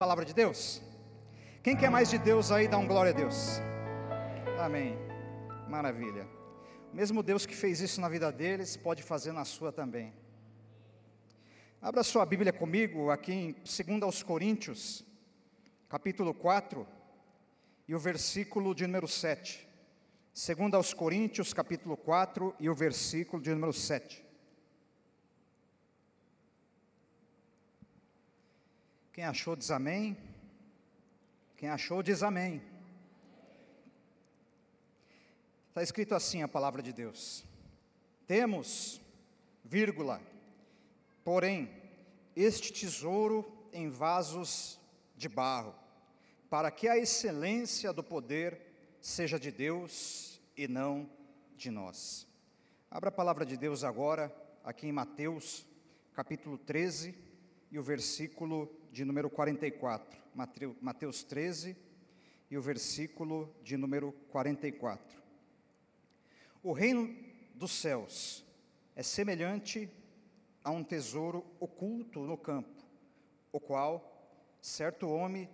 Palavra de Deus. Quem quer mais de Deus aí, dá um glória a Deus. Amém. Maravilha. O mesmo Deus que fez isso na vida deles, pode fazer na sua também. Abra sua Bíblia comigo aqui em 2 aos Coríntios, capítulo 4, e o versículo de número 7. 2 aos Coríntios, capítulo 4, e o versículo de número 7. Quem achou diz amém. Quem achou diz amém. Está escrito assim a palavra de Deus. Temos, vírgula, porém, este tesouro em vasos de barro, para que a excelência do poder seja de Deus e não de nós. Abra a palavra de Deus agora, aqui em Mateus, capítulo 13, e o versículo de número 44. Mateus 13 e o versículo de número 44. O reino dos céus é semelhante a um tesouro oculto no campo, o qual certo homem,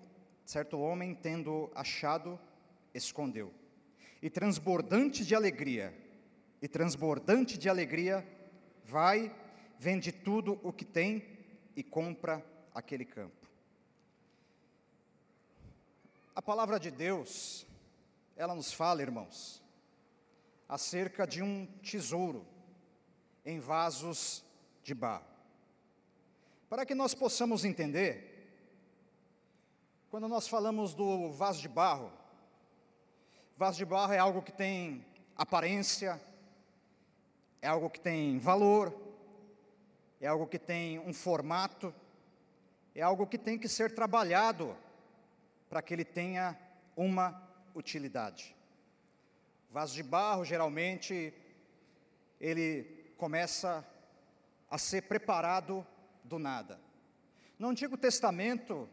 certo homem tendo achado, escondeu. E transbordante de alegria, e transbordante de alegria, vai, vende tudo o que tem e compra aquele campo. A palavra de Deus, ela nos fala, irmãos, acerca de um tesouro em vasos de barro. Para que nós possamos entender, quando nós falamos do vaso de barro, vaso de barro é algo que tem aparência, é algo que tem valor, é algo que tem um formato, é algo que tem que ser trabalhado para que ele tenha uma utilidade. Vaso de barro, geralmente, ele começa a ser preparado do nada. No Antigo Testamento,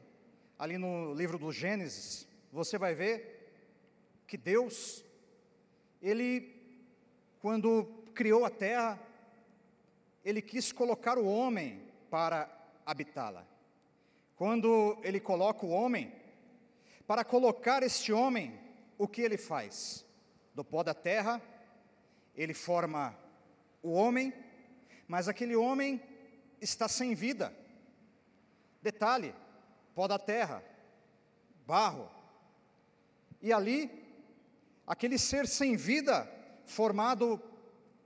ali no livro do Gênesis, você vai ver que Deus, ele, quando criou a terra, ele quis colocar o homem para habitá-la. Quando ele coloca o homem, para colocar este homem, o que ele faz? Do pó da terra, ele forma o homem, mas aquele homem está sem vida. Detalhe: pó da terra, barro. E ali, aquele ser sem vida, formado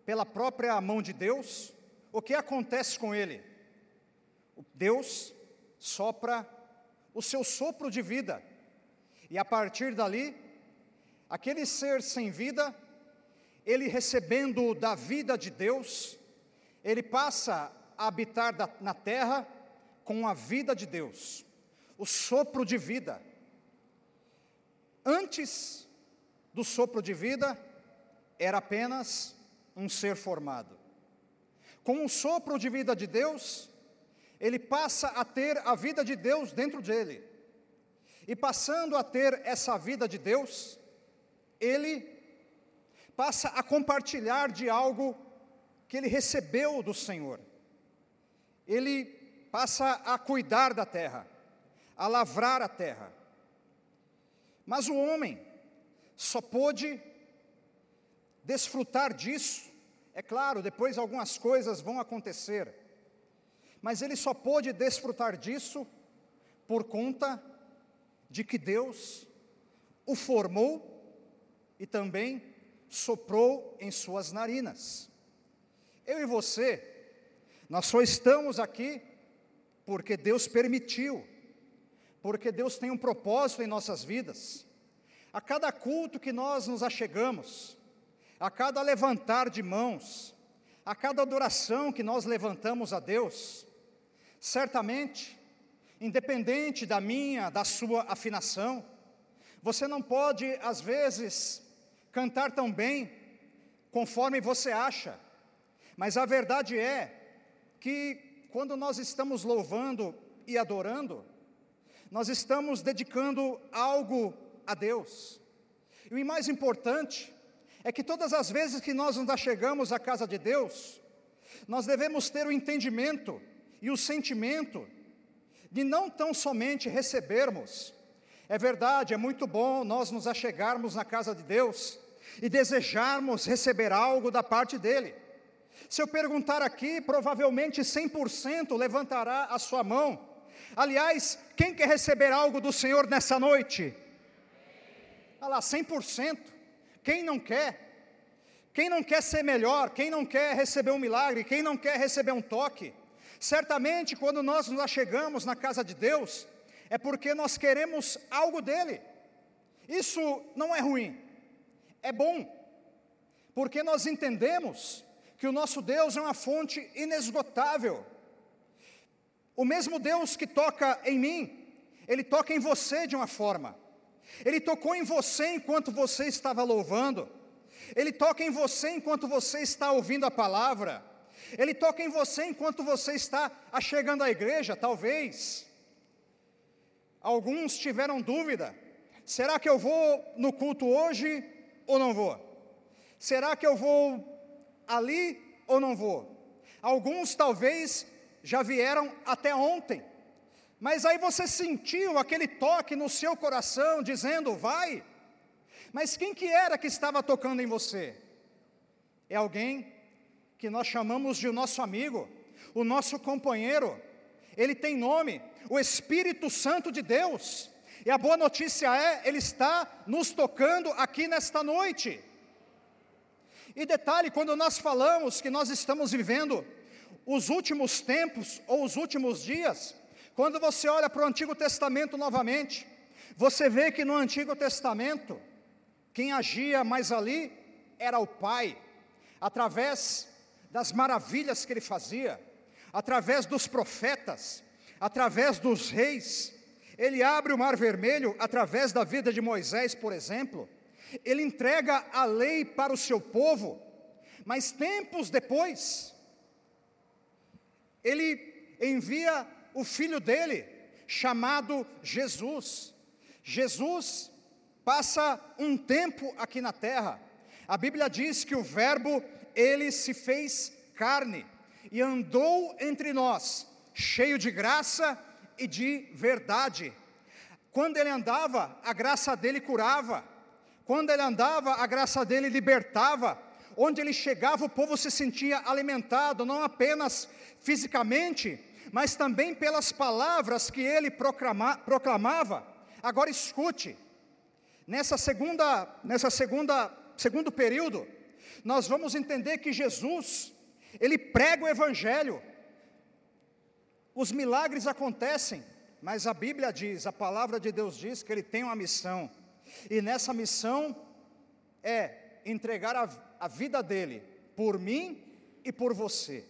pela própria mão de Deus, o que acontece com ele? Deus sopra o seu sopro de vida, e a partir dali, aquele ser sem vida, ele recebendo da vida de Deus, ele passa a habitar na terra com a vida de Deus, o sopro de vida. Antes do sopro de vida, era apenas um ser formado. Com o sopro de vida de Deus, ele passa a ter a vida de Deus dentro dele. E passando a ter essa vida de Deus, ele passa a compartilhar de algo que ele recebeu do Senhor. Ele passa a cuidar da terra, a lavrar a terra. Mas o homem só pôde desfrutar disso. É claro, depois algumas coisas vão acontecer mas ele só pôde desfrutar disso por conta de que Deus o formou e também soprou em suas narinas. Eu e você, nós só estamos aqui porque Deus permitiu, porque Deus tem um propósito em nossas vidas. A cada culto que nós nos achegamos, a cada levantar de mãos, a cada adoração que nós levantamos a Deus, Certamente, independente da minha, da sua afinação, você não pode, às vezes, cantar tão bem conforme você acha, mas a verdade é que quando nós estamos louvando e adorando, nós estamos dedicando algo a Deus. E o mais importante é que todas as vezes que nós nos chegamos à casa de Deus, nós devemos ter o entendimento e o sentimento de não tão somente recebermos. É verdade, é muito bom nós nos achegarmos na casa de Deus e desejarmos receber algo da parte dele. Se eu perguntar aqui, provavelmente 100% levantará a sua mão. Aliás, quem quer receber algo do Senhor nessa noite? Olha lá, 100%. Quem não quer? Quem não quer ser melhor? Quem não quer receber um milagre? Quem não quer receber um toque? Certamente, quando nós nos chegamos na casa de Deus, é porque nós queremos algo dele. Isso não é ruim, é bom, porque nós entendemos que o nosso Deus é uma fonte inesgotável. O mesmo Deus que toca em mim, ele toca em você de uma forma. Ele tocou em você enquanto você estava louvando. Ele toca em você enquanto você está ouvindo a palavra. Ele toca em você enquanto você está chegando à igreja, talvez. Alguns tiveram dúvida: será que eu vou no culto hoje ou não vou? Será que eu vou ali ou não vou? Alguns talvez já vieram até ontem, mas aí você sentiu aquele toque no seu coração dizendo: vai. Mas quem que era que estava tocando em você? É alguém que nós chamamos de o nosso amigo, o nosso companheiro. Ele tem nome, o Espírito Santo de Deus. E a boa notícia é, ele está nos tocando aqui nesta noite. E detalhe, quando nós falamos que nós estamos vivendo os últimos tempos ou os últimos dias, quando você olha para o Antigo Testamento novamente, você vê que no Antigo Testamento, quem agia mais ali era o Pai, através das maravilhas que ele fazia, através dos profetas, através dos reis. Ele abre o mar vermelho através da vida de Moisés, por exemplo. Ele entrega a lei para o seu povo, mas tempos depois, ele envia o filho dele, chamado Jesus. Jesus passa um tempo aqui na terra. A Bíblia diz que o Verbo, ele se fez carne e andou entre nós, cheio de graça e de verdade. Quando ele andava, a graça dele curava. Quando ele andava, a graça dele libertava. Onde ele chegava, o povo se sentia alimentado, não apenas fisicamente, mas também pelas palavras que ele proclama, proclamava. Agora escute, Nessa segunda, nessa segunda, segundo período, nós vamos entender que Jesus, ele prega o evangelho. Os milagres acontecem, mas a Bíblia diz, a palavra de Deus diz que ele tem uma missão. E nessa missão é entregar a, a vida dele por mim e por você.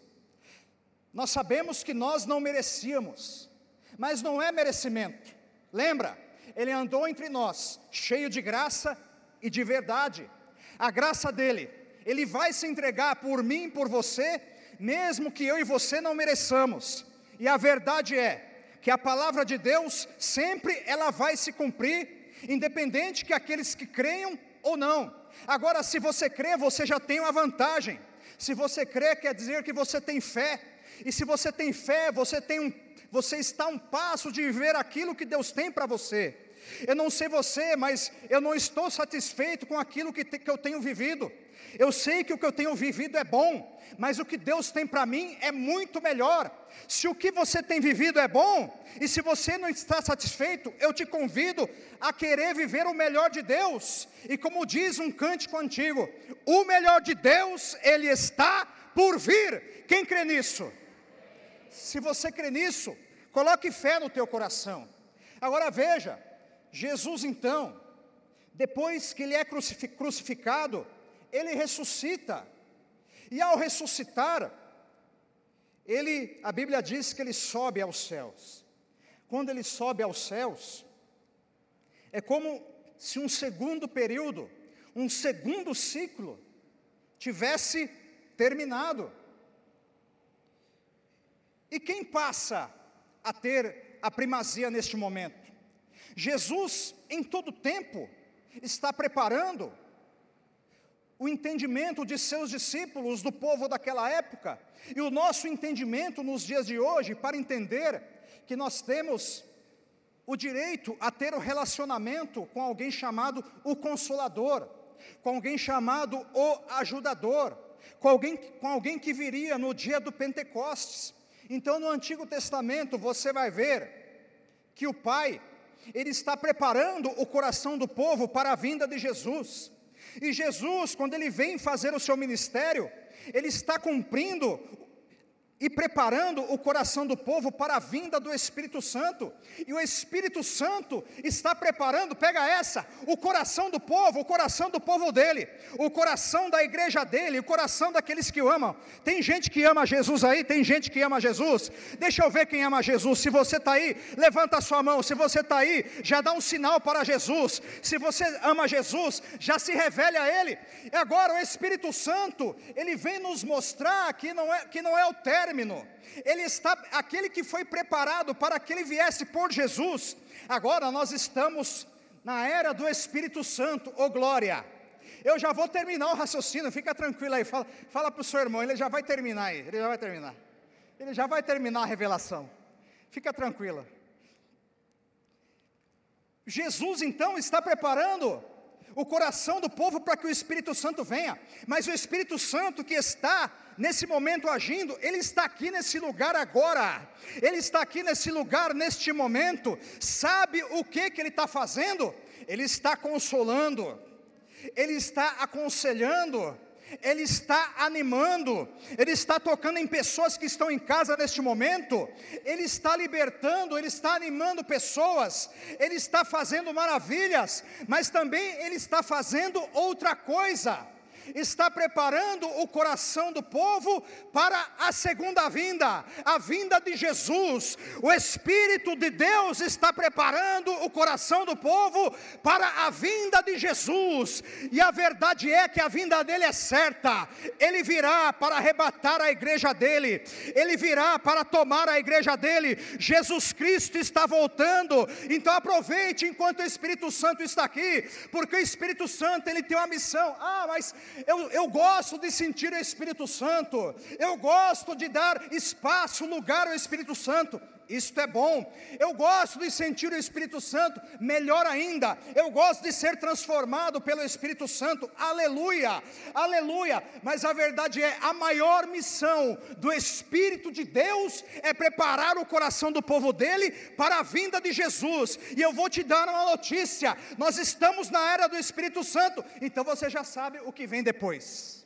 Nós sabemos que nós não merecíamos, mas não é merecimento. Lembra? ele andou entre nós, cheio de graça e de verdade. A graça dele, ele vai se entregar por mim por você, mesmo que eu e você não mereçamos. E a verdade é que a palavra de Deus sempre ela vai se cumprir, independente que aqueles que creiam ou não. Agora, se você crê, você já tem uma vantagem. Se você crê, quer dizer que você tem fé. E se você tem fé, você tem um, você está um passo de viver aquilo que Deus tem para você. Eu não sei você, mas eu não estou satisfeito com aquilo que, te, que eu tenho vivido. Eu sei que o que eu tenho vivido é bom, mas o que Deus tem para mim é muito melhor. Se o que você tem vivido é bom, e se você não está satisfeito, eu te convido a querer viver o melhor de Deus. E como diz um cântico antigo, o melhor de Deus, ele está por vir. Quem crê nisso? Se você crê nisso, coloque fé no teu coração. Agora veja, Jesus então, depois que ele é crucificado, ele ressuscita. E ao ressuscitar, ele, a Bíblia diz que ele sobe aos céus. Quando ele sobe aos céus, é como se um segundo período, um segundo ciclo tivesse terminado. E quem passa a ter a primazia neste momento? Jesus, em todo tempo, está preparando o entendimento de seus discípulos, do povo daquela época, e o nosso entendimento nos dias de hoje, para entender que nós temos o direito a ter o um relacionamento com alguém chamado o Consolador, com alguém chamado o Ajudador, com alguém, com alguém que viria no dia do Pentecostes. Então, no Antigo Testamento, você vai ver que o Pai, ele está preparando o coração do povo para a vinda de Jesus. E Jesus, quando ele vem fazer o seu ministério, ele está cumprindo e preparando o coração do povo para a vinda do Espírito Santo. E o Espírito Santo está preparando, pega essa, o coração do povo, o coração do povo dele, o coração da igreja dele, o coração daqueles que o amam. Tem gente que ama Jesus aí, tem gente que ama Jesus. Deixa eu ver quem ama Jesus. Se você está aí, levanta a sua mão. Se você está aí, já dá um sinal para Jesus. Se você ama Jesus, já se revele a Ele. E agora o Espírito Santo, ele vem nos mostrar que não é, que não é o término término. Ele está, aquele que foi preparado para que ele viesse por Jesus. Agora nós estamos na era do Espírito Santo, ô oh glória. Eu já vou terminar o raciocínio, fica tranquilo aí, fala, fala para o seu irmão, ele já vai terminar aí, ele já vai terminar. Ele já vai terminar a revelação. Fica tranquila. Jesus então está preparando o coração do povo para que o Espírito Santo venha, mas o Espírito Santo que está nesse momento agindo, ele está aqui nesse lugar agora, ele está aqui nesse lugar neste momento, sabe o que, que ele está fazendo? Ele está consolando, ele está aconselhando, ele está animando, Ele está tocando em pessoas que estão em casa neste momento, Ele está libertando, Ele está animando pessoas, Ele está fazendo maravilhas, mas também Ele está fazendo outra coisa está preparando o coração do povo para a segunda vinda, a vinda de Jesus. O Espírito de Deus está preparando o coração do povo para a vinda de Jesus. E a verdade é que a vinda dele é certa. Ele virá para arrebatar a igreja dele. Ele virá para tomar a igreja dele. Jesus Cristo está voltando. Então aproveite enquanto o Espírito Santo está aqui, porque o Espírito Santo ele tem uma missão. Ah, mas eu, eu gosto de sentir o Espírito Santo, eu gosto de dar espaço, lugar ao Espírito Santo. Isto é bom. Eu gosto de sentir o Espírito Santo, melhor ainda, eu gosto de ser transformado pelo Espírito Santo. Aleluia. Aleluia. Mas a verdade é, a maior missão do Espírito de Deus é preparar o coração do povo dele para a vinda de Jesus. E eu vou te dar uma notícia: nós estamos na era do Espírito Santo, então você já sabe o que vem depois.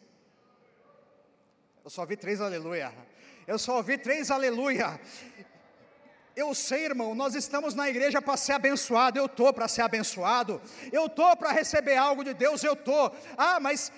Eu só vi três aleluia. Eu só ouvi três aleluia. Eu sei, irmão, nós estamos na igreja para ser abençoado, eu estou para ser abençoado, eu estou para receber algo de Deus, eu estou. Ah, mas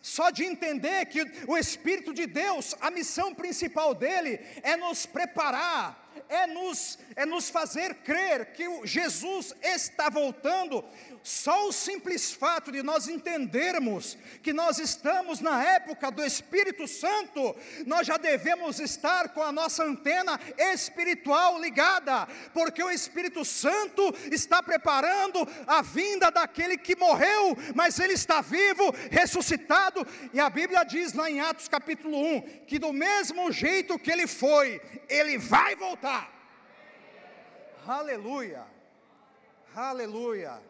só de entender que o Espírito de Deus, a missão principal dele é nos preparar, é nos, é nos fazer crer que Jesus está voltando só o simples fato de nós entendermos que nós estamos na época do Espírito Santo, nós já devemos estar com a nossa antena espiritual ligada, porque o Espírito Santo está preparando a vinda daquele que morreu, mas ele está vivo, ressuscitado, e a Bíblia diz lá em Atos capítulo 1 que do mesmo jeito que ele foi, ele vai voltar. Aleluia. Aleluia.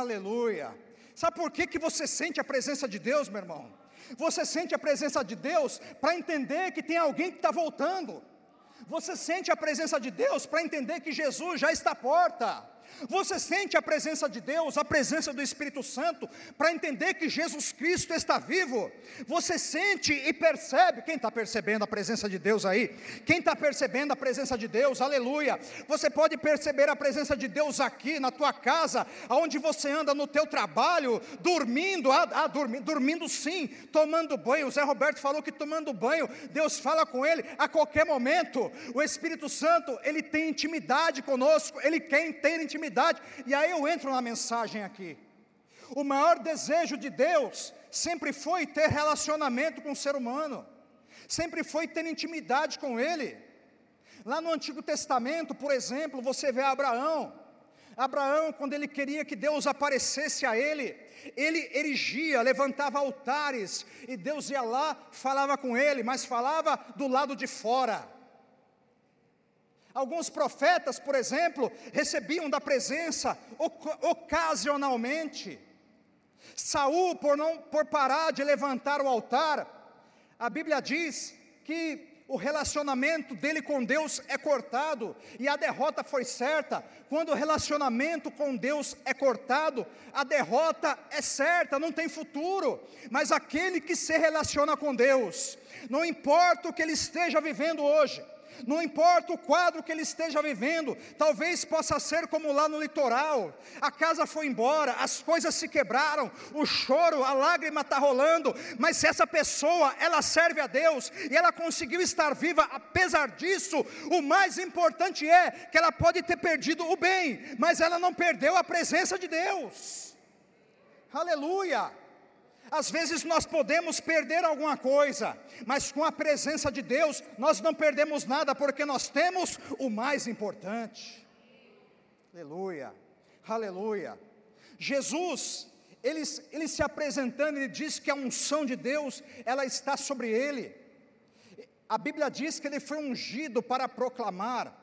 Aleluia. Sabe por que, que você sente a presença de Deus, meu irmão? Você sente a presença de Deus para entender que tem alguém que está voltando. Você sente a presença de Deus para entender que Jesus já está à porta. Você sente a presença de Deus, a presença do Espírito Santo, para entender que Jesus Cristo está vivo. Você sente e percebe, quem está percebendo a presença de Deus aí? Quem está percebendo a presença de Deus, aleluia. Você pode perceber a presença de Deus aqui na tua casa, aonde você anda no teu trabalho, dormindo, ah, ah dormindo, dormindo sim, tomando banho. O Zé Roberto falou que tomando banho, Deus fala com ele a qualquer momento. O Espírito Santo, ele tem intimidade conosco, ele quer ter intimidade intimidade. E aí eu entro na mensagem aqui. O maior desejo de Deus sempre foi ter relacionamento com o ser humano, sempre foi ter intimidade com Ele. Lá no Antigo Testamento, por exemplo, você vê Abraão. Abraão, quando ele queria que Deus aparecesse a ele, ele erigia, levantava altares, e Deus ia lá, falava com ele, mas falava do lado de fora. Alguns profetas, por exemplo, recebiam da presença ocasionalmente. Saul, por não por parar de levantar o altar, a Bíblia diz que o relacionamento dele com Deus é cortado e a derrota foi certa. Quando o relacionamento com Deus é cortado, a derrota é certa, não tem futuro. Mas aquele que se relaciona com Deus, não importa o que ele esteja vivendo hoje, não importa o quadro que ele esteja vivendo, talvez possa ser como lá no litoral: a casa foi embora, as coisas se quebraram, o choro, a lágrima está rolando, mas se essa pessoa ela serve a Deus e ela conseguiu estar viva, apesar disso, o mais importante é que ela pode ter perdido o bem, mas ela não perdeu a presença de Deus. Aleluia! Às vezes nós podemos perder alguma coisa, mas com a presença de Deus nós não perdemos nada, porque nós temos o mais importante. Aleluia, aleluia. Jesus, ele, ele se apresentando, ele diz que a unção de Deus, ela está sobre ele. A Bíblia diz que ele foi ungido para proclamar,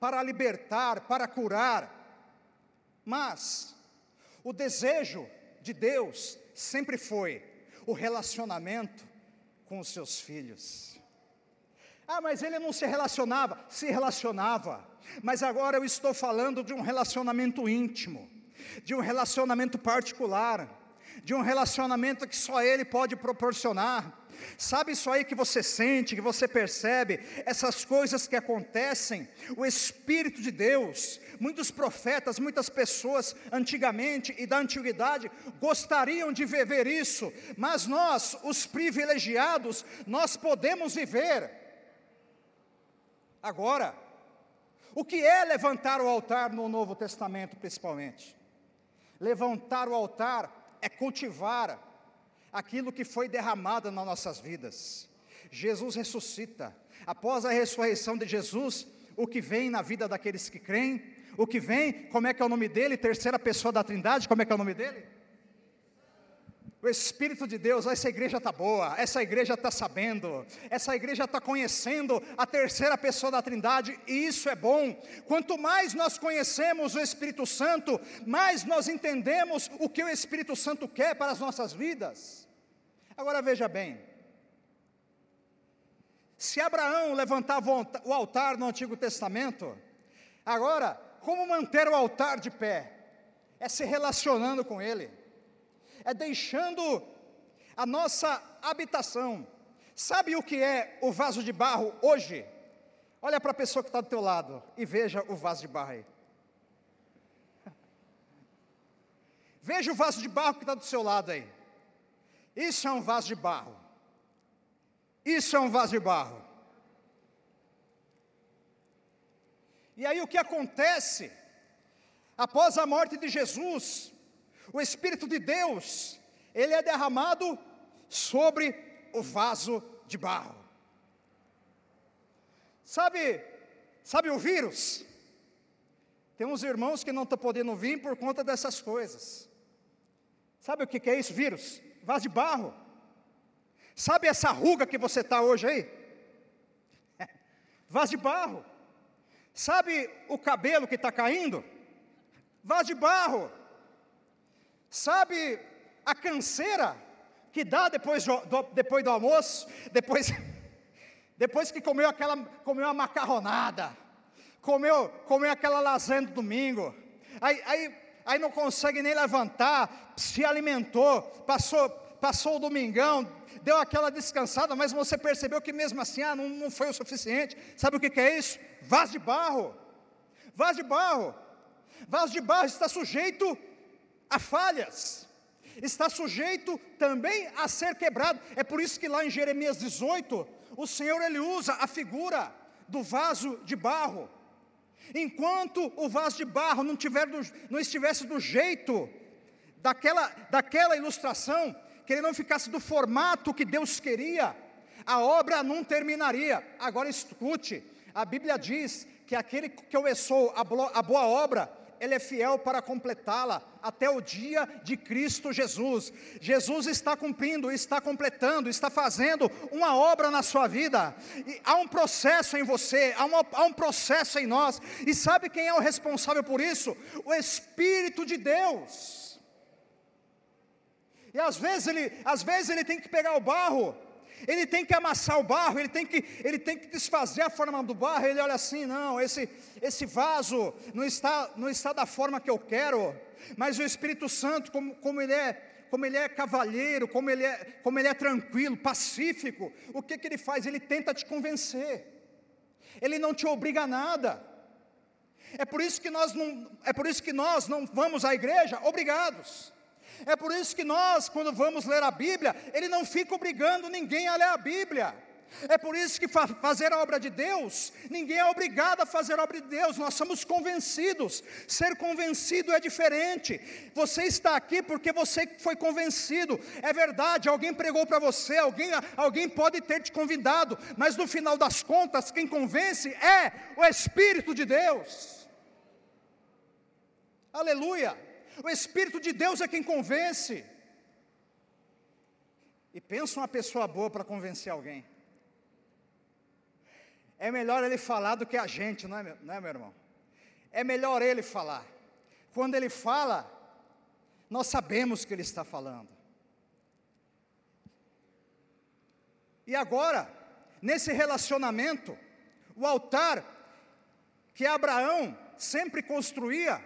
para libertar, para curar. Mas o desejo de Deus sempre foi o relacionamento com os seus filhos. Ah, mas ele não se relacionava, se relacionava. Mas agora eu estou falando de um relacionamento íntimo, de um relacionamento particular, de um relacionamento que só ele pode proporcionar. Sabe isso aí que você sente, que você percebe, essas coisas que acontecem, o Espírito de Deus, muitos profetas, muitas pessoas antigamente e da antiguidade gostariam de viver isso, mas nós, os privilegiados, nós podemos viver. Agora, o que é levantar o altar no Novo Testamento, principalmente? Levantar o altar é cultivar aquilo que foi derramado nas nossas vidas. Jesus ressuscita. Após a ressurreição de Jesus, o que vem na vida daqueles que creem, o que vem, como é que é o nome dele? Terceira pessoa da Trindade, como é que é o nome dele? O Espírito de Deus, essa igreja está boa, essa igreja está sabendo, essa igreja está conhecendo a terceira pessoa da Trindade, e isso é bom. Quanto mais nós conhecemos o Espírito Santo, mais nós entendemos o que o Espírito Santo quer para as nossas vidas. Agora veja bem: se Abraão levantava o altar no Antigo Testamento, agora, como manter o altar de pé? É se relacionando com ele, é deixando a nossa habitação. Sabe o que é o vaso de barro hoje? Olha para a pessoa que está do teu lado e veja o vaso de barro aí. Veja o vaso de barro que está do seu lado aí. Isso é um vaso de barro. Isso é um vaso de barro. E aí o que acontece? Após a morte de Jesus, o Espírito de Deus, ele é derramado sobre o vaso de barro. Sabe, sabe o vírus? Tem uns irmãos que não estão podendo vir por conta dessas coisas. Sabe o que é isso, vírus? vaso de barro. Sabe essa ruga que você está hoje aí? vaso de barro. Sabe o cabelo que está caindo? Vaso de barro. Sabe a canseira que dá depois do, depois do almoço? Depois, depois que comeu aquela comeu uma macarronada, comeu, comeu aquela lasanha do domingo. Aí, aí aí não consegue nem levantar, se alimentou, passou, passou o domingão, deu aquela descansada, mas você percebeu que mesmo assim, ah, não, não foi o suficiente. Sabe o que, que é isso? Vaso de barro. Vaso de barro. Vaso de barro está sujeito a falhas. Está sujeito também a ser quebrado. É por isso que lá em Jeremias 18, o Senhor ele usa a figura do vaso de barro. Enquanto o vaso de barro não, tiver do, não estivesse do jeito daquela, daquela ilustração, que ele não ficasse do formato que Deus queria, a obra não terminaria. Agora escute, a Bíblia diz que aquele que começou a boa obra, Ele é fiel para completá-la até o dia de Cristo Jesus. Jesus está cumprindo, está completando, está fazendo uma obra na sua vida. E há um processo em você, há, uma, há um processo em nós. E sabe quem é o responsável por isso? O Espírito de Deus. E às vezes ele, às vezes ele tem que pegar o barro ele tem que amassar o barro, ele tem que, ele tem que desfazer a forma do barro. Ele olha assim: não, esse, esse vaso não está, não está da forma que eu quero. Mas o Espírito Santo, como, como ele é como ele é cavalheiro, como ele é, como ele é tranquilo, pacífico, o que, que ele faz? Ele tenta te convencer, ele não te obriga a nada. É por isso que nós não, é por isso que nós não vamos à igreja obrigados. É por isso que nós, quando vamos ler a Bíblia, ele não fica obrigando ninguém a ler a Bíblia. É por isso que fa fazer a obra de Deus, ninguém é obrigado a fazer a obra de Deus, nós somos convencidos. Ser convencido é diferente. Você está aqui porque você foi convencido. É verdade, alguém pregou para você, alguém, alguém pode ter te convidado, mas no final das contas, quem convence é o Espírito de Deus. Aleluia. O Espírito de Deus é quem convence. E pensa uma pessoa boa para convencer alguém. É melhor ele falar do que a gente, não é, meu, não é, meu irmão? É melhor ele falar. Quando ele fala, nós sabemos que ele está falando. E agora, nesse relacionamento, o altar que Abraão sempre construía,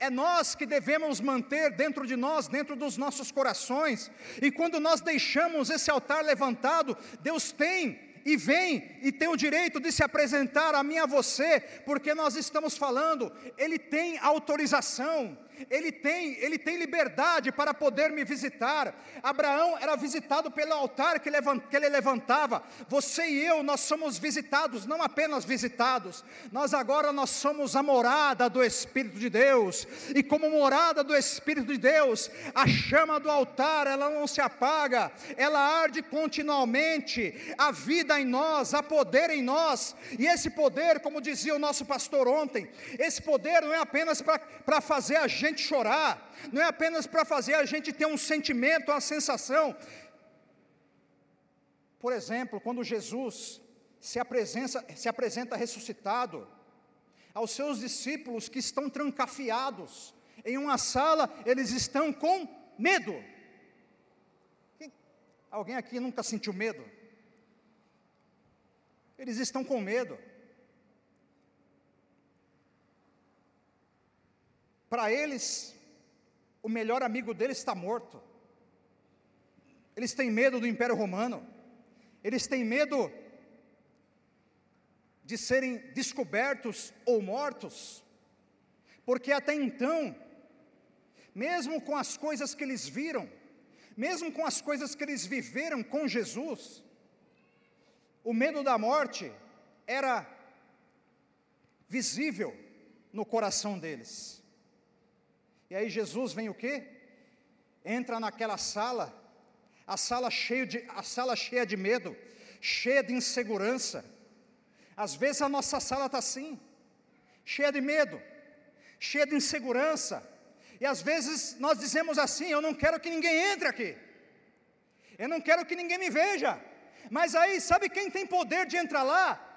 é nós que devemos manter dentro de nós, dentro dos nossos corações. E quando nós deixamos esse altar levantado, Deus tem e vem e tem o direito de se apresentar a mim a você, porque nós estamos falando, ele tem autorização, ele tem, ele tem liberdade para poder me visitar. Abraão era visitado pelo altar que, ele levantava. Você e eu, nós somos visitados, não apenas visitados. Nós agora nós somos a morada do Espírito de Deus. E como morada do Espírito de Deus, a chama do altar, ela não se apaga, ela arde continuamente. A vida em nós, há poder em nós. E esse poder, como dizia o nosso pastor ontem, esse poder não é apenas para fazer a gente gente chorar, não é apenas para fazer a gente ter um sentimento, uma sensação. Por exemplo, quando Jesus se apresenta, se apresenta ressuscitado aos seus discípulos que estão trancafiados em uma sala, eles estão com medo. Alguém aqui nunca sentiu medo? Eles estão com medo. Para eles, o melhor amigo deles está morto. Eles têm medo do Império Romano. Eles têm medo de serem descobertos ou mortos. Porque até então, mesmo com as coisas que eles viram, mesmo com as coisas que eles viveram com Jesus, o medo da morte era visível no coração deles. E aí Jesus vem o quê? Entra naquela sala, a sala cheia de, a sala cheia de medo, cheia de insegurança. Às vezes a nossa sala está assim, cheia de medo, cheia de insegurança. E às vezes nós dizemos assim: eu não quero que ninguém entre aqui, eu não quero que ninguém me veja. Mas aí, sabe quem tem poder de entrar lá?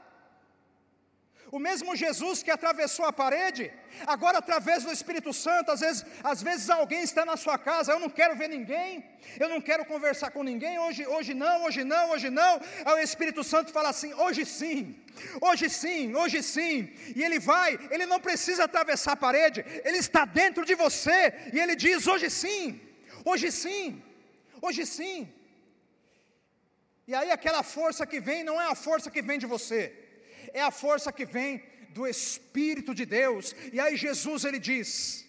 O mesmo Jesus que atravessou a parede, agora através do Espírito Santo, às vezes, às vezes alguém está na sua casa, eu não quero ver ninguém, eu não quero conversar com ninguém, hoje, hoje não, hoje não, hoje não. Aí o Espírito Santo fala assim: hoje sim, hoje sim, hoje sim. E ele vai, ele não precisa atravessar a parede, ele está dentro de você, e ele diz: hoje sim, hoje sim, hoje sim. E aí aquela força que vem não é a força que vem de você é a força que vem do Espírito de Deus. E aí Jesus ele diz: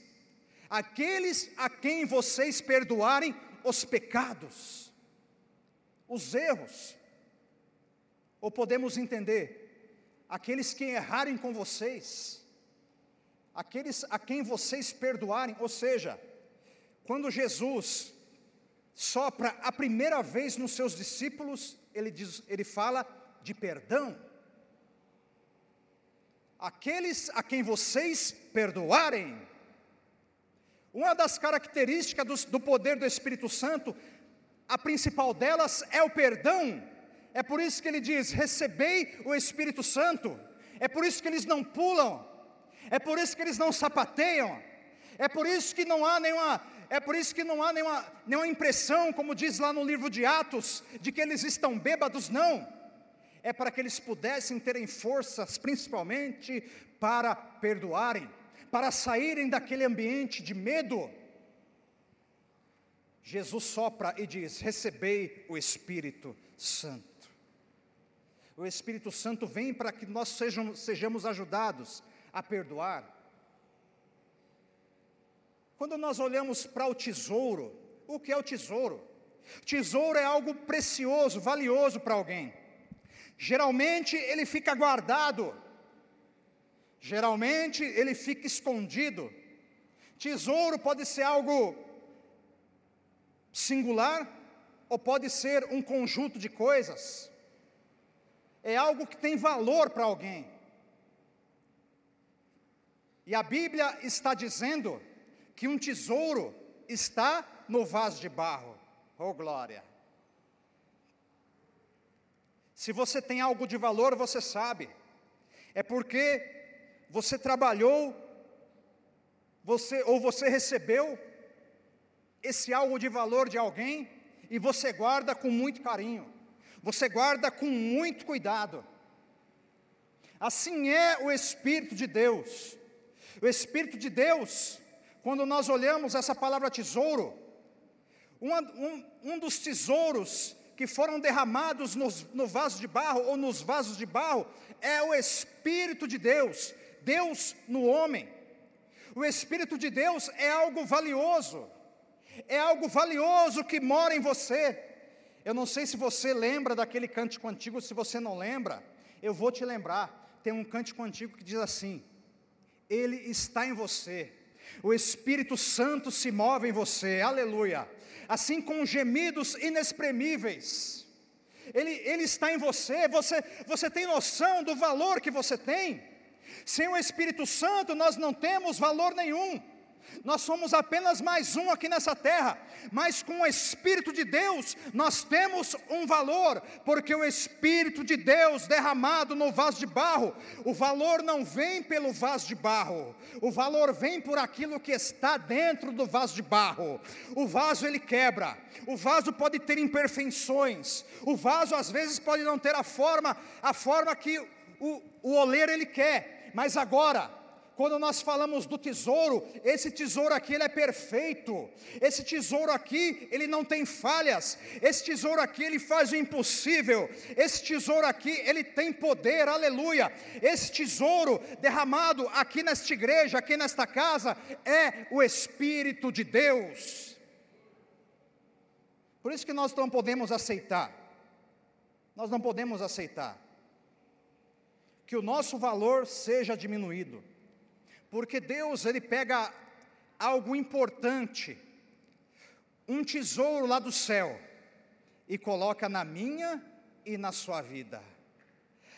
aqueles a quem vocês perdoarem os pecados, os erros, ou podemos entender, aqueles que errarem com vocês, aqueles a quem vocês perdoarem, ou seja, quando Jesus sopra a primeira vez nos seus discípulos, ele diz, ele fala de perdão aqueles a quem vocês perdoarem. Uma das características do, do poder do Espírito Santo, a principal delas é o perdão. É por isso que ele diz: recebei o Espírito Santo. É por isso que eles não pulam. É por isso que eles não sapateiam. É por isso que não há nenhuma, é por isso que não há nenhuma, nenhuma impressão, como diz lá no livro de Atos, de que eles estão bêbados, não. É para que eles pudessem terem forças, principalmente para perdoarem, para saírem daquele ambiente de medo. Jesus sopra e diz: Recebei o Espírito Santo. O Espírito Santo vem para que nós sejam, sejamos ajudados a perdoar, quando nós olhamos para o tesouro, o que é o tesouro? Tesouro é algo precioso, valioso para alguém. Geralmente ele fica guardado, geralmente ele fica escondido. Tesouro pode ser algo singular ou pode ser um conjunto de coisas. É algo que tem valor para alguém. E a Bíblia está dizendo que um tesouro está no vaso de barro. Oh glória! Se você tem algo de valor, você sabe. É porque você trabalhou, você ou você recebeu esse algo de valor de alguém e você guarda com muito carinho. Você guarda com muito cuidado. Assim é o Espírito de Deus. O Espírito de Deus, quando nós olhamos essa palavra tesouro, um, um, um dos tesouros que foram derramados nos, no vaso de barro ou nos vasos de barro é o Espírito de Deus, Deus no homem. O Espírito de Deus é algo valioso, é algo valioso que mora em você. Eu não sei se você lembra daquele cântico antigo, se você não lembra, eu vou te lembrar. Tem um cântico antigo que diz assim: Ele está em você o Espírito Santo se move em você, aleluia. Assim com gemidos inexprimíveis. Ele, ele está em você, você, você tem noção do valor que você tem. Sem o Espírito Santo nós não temos valor nenhum. Nós somos apenas mais um aqui nessa terra, mas com o Espírito de Deus nós temos um valor, porque o Espírito de Deus derramado no vaso de barro, o valor não vem pelo vaso de barro, o valor vem por aquilo que está dentro do vaso de barro. O vaso ele quebra, o vaso pode ter imperfeições, o vaso às vezes pode não ter a forma, a forma que o, o oleiro ele quer, mas agora quando nós falamos do tesouro, esse tesouro aqui ele é perfeito. Esse tesouro aqui, ele não tem falhas. Esse tesouro aqui ele faz o impossível. Esse tesouro aqui, ele tem poder. Aleluia. Esse tesouro derramado aqui nesta igreja, aqui nesta casa, é o espírito de Deus. Por isso que nós não podemos aceitar. Nós não podemos aceitar que o nosso valor seja diminuído. Porque Deus, ele pega algo importante, um tesouro lá do céu, e coloca na minha e na sua vida.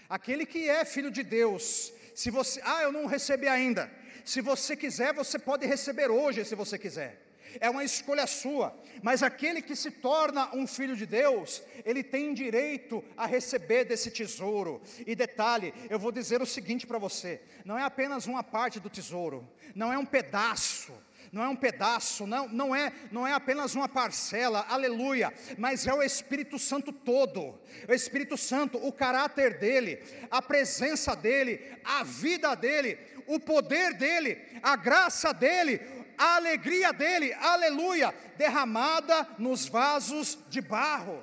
Aquele que é filho de Deus, se você, ah, eu não recebi ainda. Se você quiser, você pode receber hoje, se você quiser é uma escolha sua, mas aquele que se torna um filho de Deus, ele tem direito a receber desse tesouro. E detalhe, eu vou dizer o seguinte para você: não é apenas uma parte do tesouro, não é um pedaço, não é um pedaço, não, não, é, não é apenas uma parcela, aleluia, mas é o Espírito Santo todo, o Espírito Santo, o caráter dele, a presença dele, a vida dele, o poder dele, a graça dele, a alegria dele, aleluia, derramada nos vasos de barro.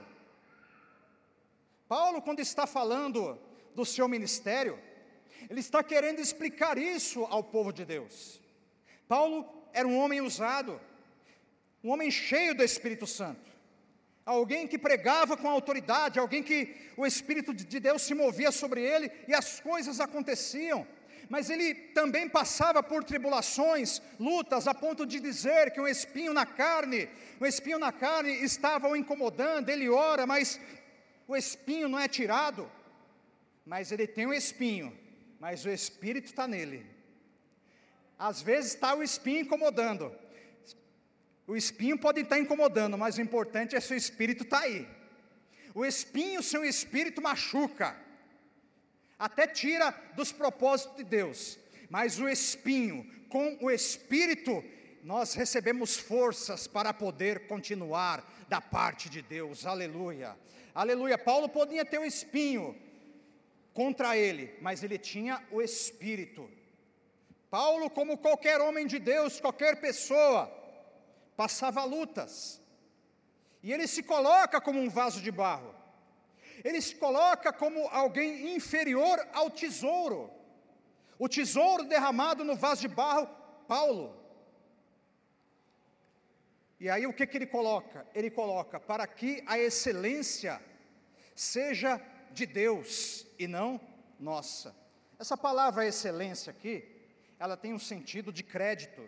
Paulo, quando está falando do seu ministério, ele está querendo explicar isso ao povo de Deus. Paulo era um homem usado, um homem cheio do Espírito Santo, alguém que pregava com autoridade, alguém que o Espírito de Deus se movia sobre ele e as coisas aconteciam mas ele também passava por tribulações, lutas, a ponto de dizer que um espinho na carne, um espinho na carne estava o incomodando, ele ora, mas o espinho não é tirado, mas ele tem o um espinho, mas o Espírito está nele. Às vezes está o espinho incomodando, O espinho pode estar incomodando, mas o importante é se o espírito está aí. O espinho, seu espírito machuca, até tira dos propósitos de Deus, mas o espinho, com o espírito, nós recebemos forças para poder continuar da parte de Deus, aleluia, aleluia. Paulo podia ter o espinho contra ele, mas ele tinha o espírito. Paulo, como qualquer homem de Deus, qualquer pessoa, passava lutas, e ele se coloca como um vaso de barro, ele se coloca como alguém inferior ao tesouro, o tesouro derramado no vaso de barro, Paulo. E aí o que, que ele coloca? Ele coloca para que a excelência seja de Deus e não nossa. Essa palavra excelência aqui, ela tem um sentido de crédito.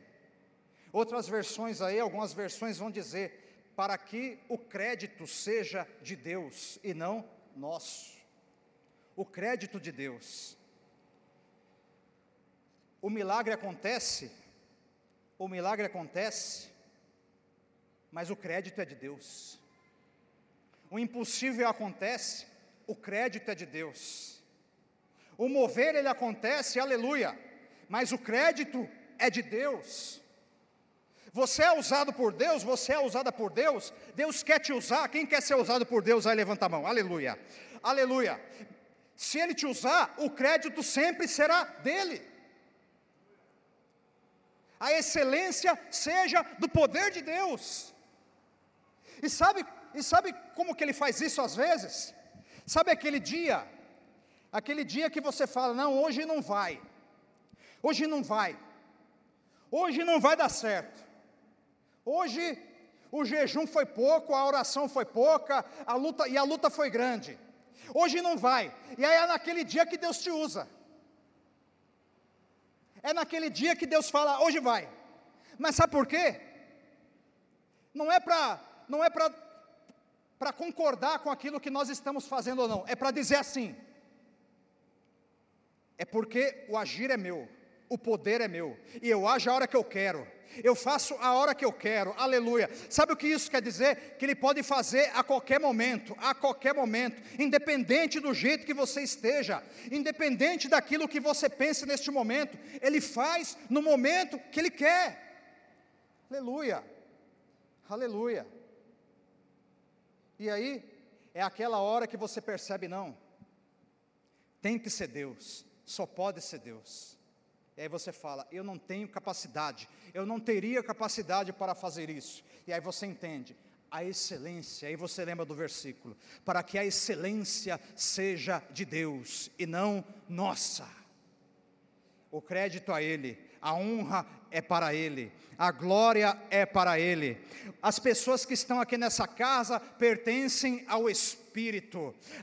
Outras versões aí, algumas versões vão dizer para que o crédito seja de Deus e não nosso. O crédito de Deus. O milagre acontece, o milagre acontece mas o crédito é de Deus. O impossível acontece, o crédito é de Deus. O mover ele acontece, aleluia, mas o crédito é de Deus. Você é usado por Deus, você é usada por Deus, Deus quer te usar. Quem quer ser usado por Deus, aí levanta a mão, aleluia, aleluia. Se Ele te usar, o crédito sempre será dele. A excelência seja do poder de Deus. E sabe, e sabe como que ele faz isso às vezes? Sabe aquele dia, aquele dia que você fala: "Não, hoje não vai. Hoje não vai. Hoje não vai dar certo. Hoje o jejum foi pouco, a oração foi pouca, a luta e a luta foi grande. Hoje não vai. E aí é naquele dia que Deus te usa. É naquele dia que Deus fala: "Hoje vai". Mas sabe por quê? Não é para não é para concordar com aquilo que nós estamos fazendo ou não, é para dizer assim: é porque o agir é meu, o poder é meu, e eu ajo a hora que eu quero, eu faço a hora que eu quero, aleluia. Sabe o que isso quer dizer? Que Ele pode fazer a qualquer momento, a qualquer momento, independente do jeito que você esteja, independente daquilo que você pense neste momento, Ele faz no momento que Ele quer, aleluia, aleluia. E aí, é aquela hora que você percebe, não, tem que ser Deus, só pode ser Deus. E aí você fala, eu não tenho capacidade, eu não teria capacidade para fazer isso. E aí você entende, a excelência, aí você lembra do versículo, para que a excelência seja de Deus e não nossa. O crédito a Ele, a honra é para Ele, a glória é para Ele. As pessoas que estão aqui nessa casa pertencem ao Espírito,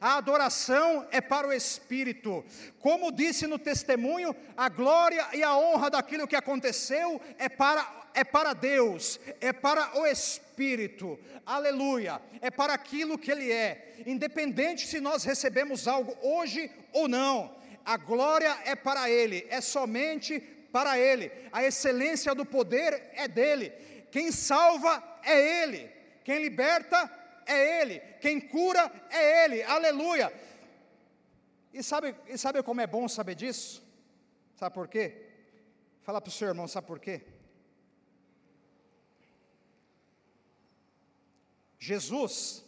a adoração é para o Espírito. Como disse no testemunho, a glória e a honra daquilo que aconteceu é para é para Deus, é para o Espírito, aleluia, é para aquilo que Ele é, independente se nós recebemos algo hoje ou não, a glória é para Ele, é somente para Ele, a excelência do poder é dele, quem salva é Ele, quem liberta é Ele, quem cura é Ele, aleluia. E sabe, e sabe como é bom saber disso? Sabe por quê? Fala para o seu irmão, sabe por quê? Jesus,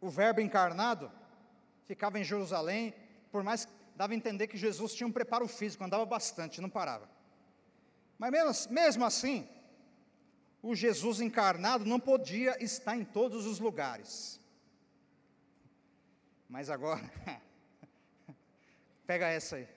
o Verbo encarnado, ficava em Jerusalém, por mais dava a entender que Jesus tinha um preparo físico, andava bastante, não parava. Mas mesmo, mesmo assim, o Jesus encarnado não podia estar em todos os lugares. Mas agora, pega essa aí.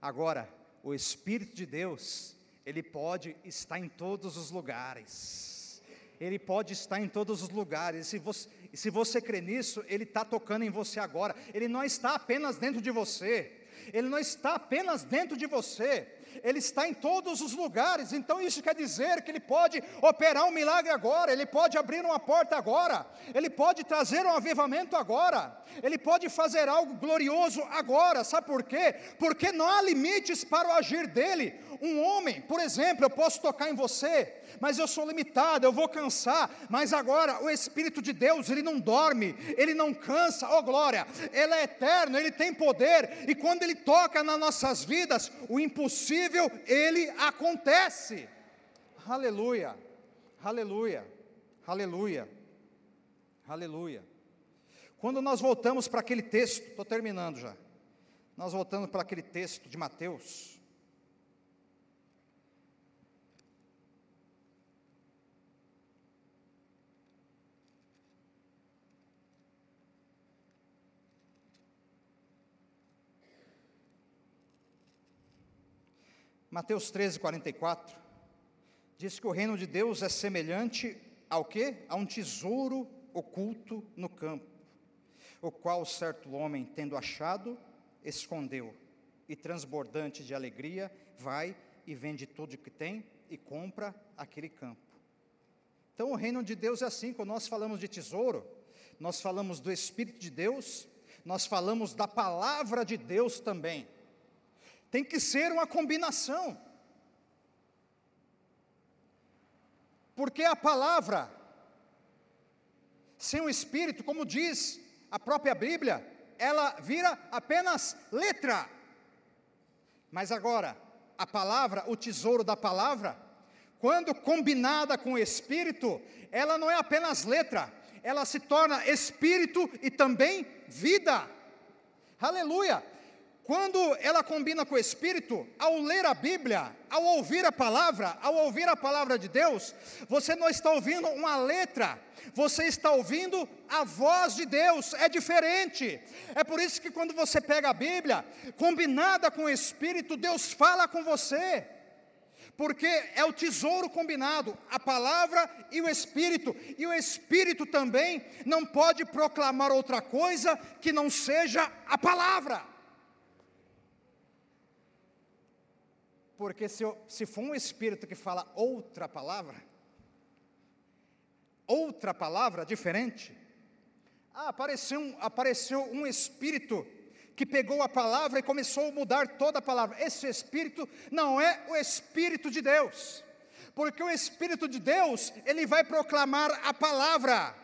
Agora, o Espírito de Deus, ele pode estar em todos os lugares. Ele pode estar em todos os lugares. E se você, se você crê nisso, Ele está tocando em você agora. Ele não está apenas dentro de você. Ele não está apenas dentro de você. Ele está em todos os lugares, então isso quer dizer que Ele pode operar um milagre agora, Ele pode abrir uma porta agora, Ele pode trazer um avivamento agora, Ele pode fazer algo glorioso agora, sabe por quê? Porque não há limites para o agir dEle. Um homem, por exemplo, eu posso tocar em você, mas eu sou limitado, eu vou cansar, mas agora o Espírito de Deus, Ele não dorme, Ele não cansa, oh glória, Ele é eterno, Ele tem poder, e quando Ele toca nas nossas vidas, o impossível, Ele acontece, aleluia, aleluia, aleluia, aleluia. Quando nós voltamos para aquele texto, estou terminando já, nós voltamos para aquele texto de Mateus, Mateus 13, 44, diz que o reino de Deus é semelhante ao que? A um tesouro oculto no campo, o qual certo homem, tendo achado, escondeu, e transbordante de alegria, vai e vende tudo o que tem e compra aquele campo. Então o reino de Deus é assim, quando nós falamos de tesouro, nós falamos do Espírito de Deus, nós falamos da palavra de Deus também. Tem que ser uma combinação. Porque a palavra, sem o Espírito, como diz a própria Bíblia, ela vira apenas letra. Mas agora, a palavra, o tesouro da palavra, quando combinada com o Espírito, ela não é apenas letra, ela se torna Espírito e também vida. Aleluia! Quando ela combina com o Espírito, ao ler a Bíblia, ao ouvir a palavra, ao ouvir a palavra de Deus, você não está ouvindo uma letra, você está ouvindo a voz de Deus, é diferente. É por isso que quando você pega a Bíblia, combinada com o Espírito, Deus fala com você. Porque é o tesouro combinado, a palavra e o Espírito, e o Espírito também não pode proclamar outra coisa que não seja a palavra. Porque se, eu, se for um espírito que fala outra palavra, outra palavra diferente, ah, apareceu, um, apareceu um espírito que pegou a palavra e começou a mudar toda a palavra. Esse espírito não é o espírito de Deus, porque o espírito de Deus, ele vai proclamar a palavra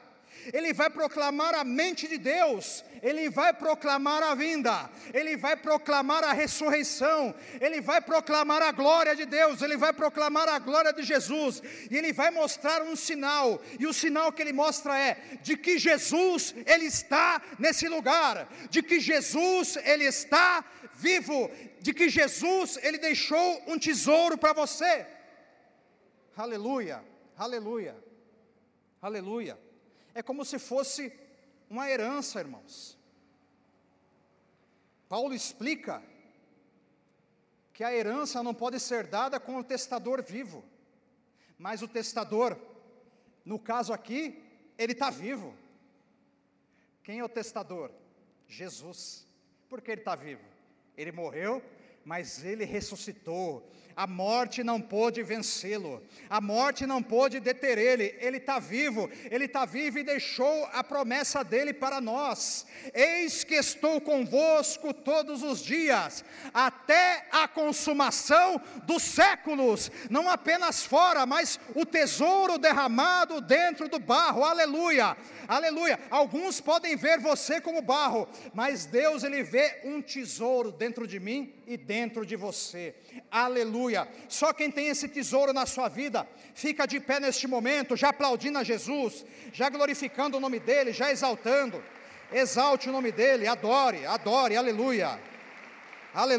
ele vai proclamar a mente de Deus, ele vai proclamar a vinda, ele vai proclamar a ressurreição, ele vai proclamar a glória de Deus, ele vai proclamar a glória de Jesus, e ele vai mostrar um sinal, e o sinal que ele mostra é de que Jesus ele está nesse lugar, de que Jesus ele está vivo, de que Jesus ele deixou um tesouro para você. Aleluia, aleluia, aleluia é como se fosse uma herança, irmãos. Paulo explica que a herança não pode ser dada com o testador vivo, mas o testador, no caso aqui, ele está vivo. Quem é o testador? Jesus. Por que ele está vivo? Ele morreu, mas ele ressuscitou. A morte não pôde vencê-lo, a morte não pôde deter ele. Ele está vivo, ele está vivo e deixou a promessa dele para nós: Eis que estou convosco todos os dias, até a consumação dos séculos. Não apenas fora, mas o tesouro derramado dentro do barro. Aleluia, aleluia. Alguns podem ver você como barro, mas Deus ele vê um tesouro dentro de mim e dentro de você. Aleluia. Só quem tem esse tesouro na sua vida, fica de pé neste momento, já aplaudindo a Jesus, já glorificando o nome dEle, já exaltando. Exalte o nome dEle, adore, adore, aleluia. Aleluia.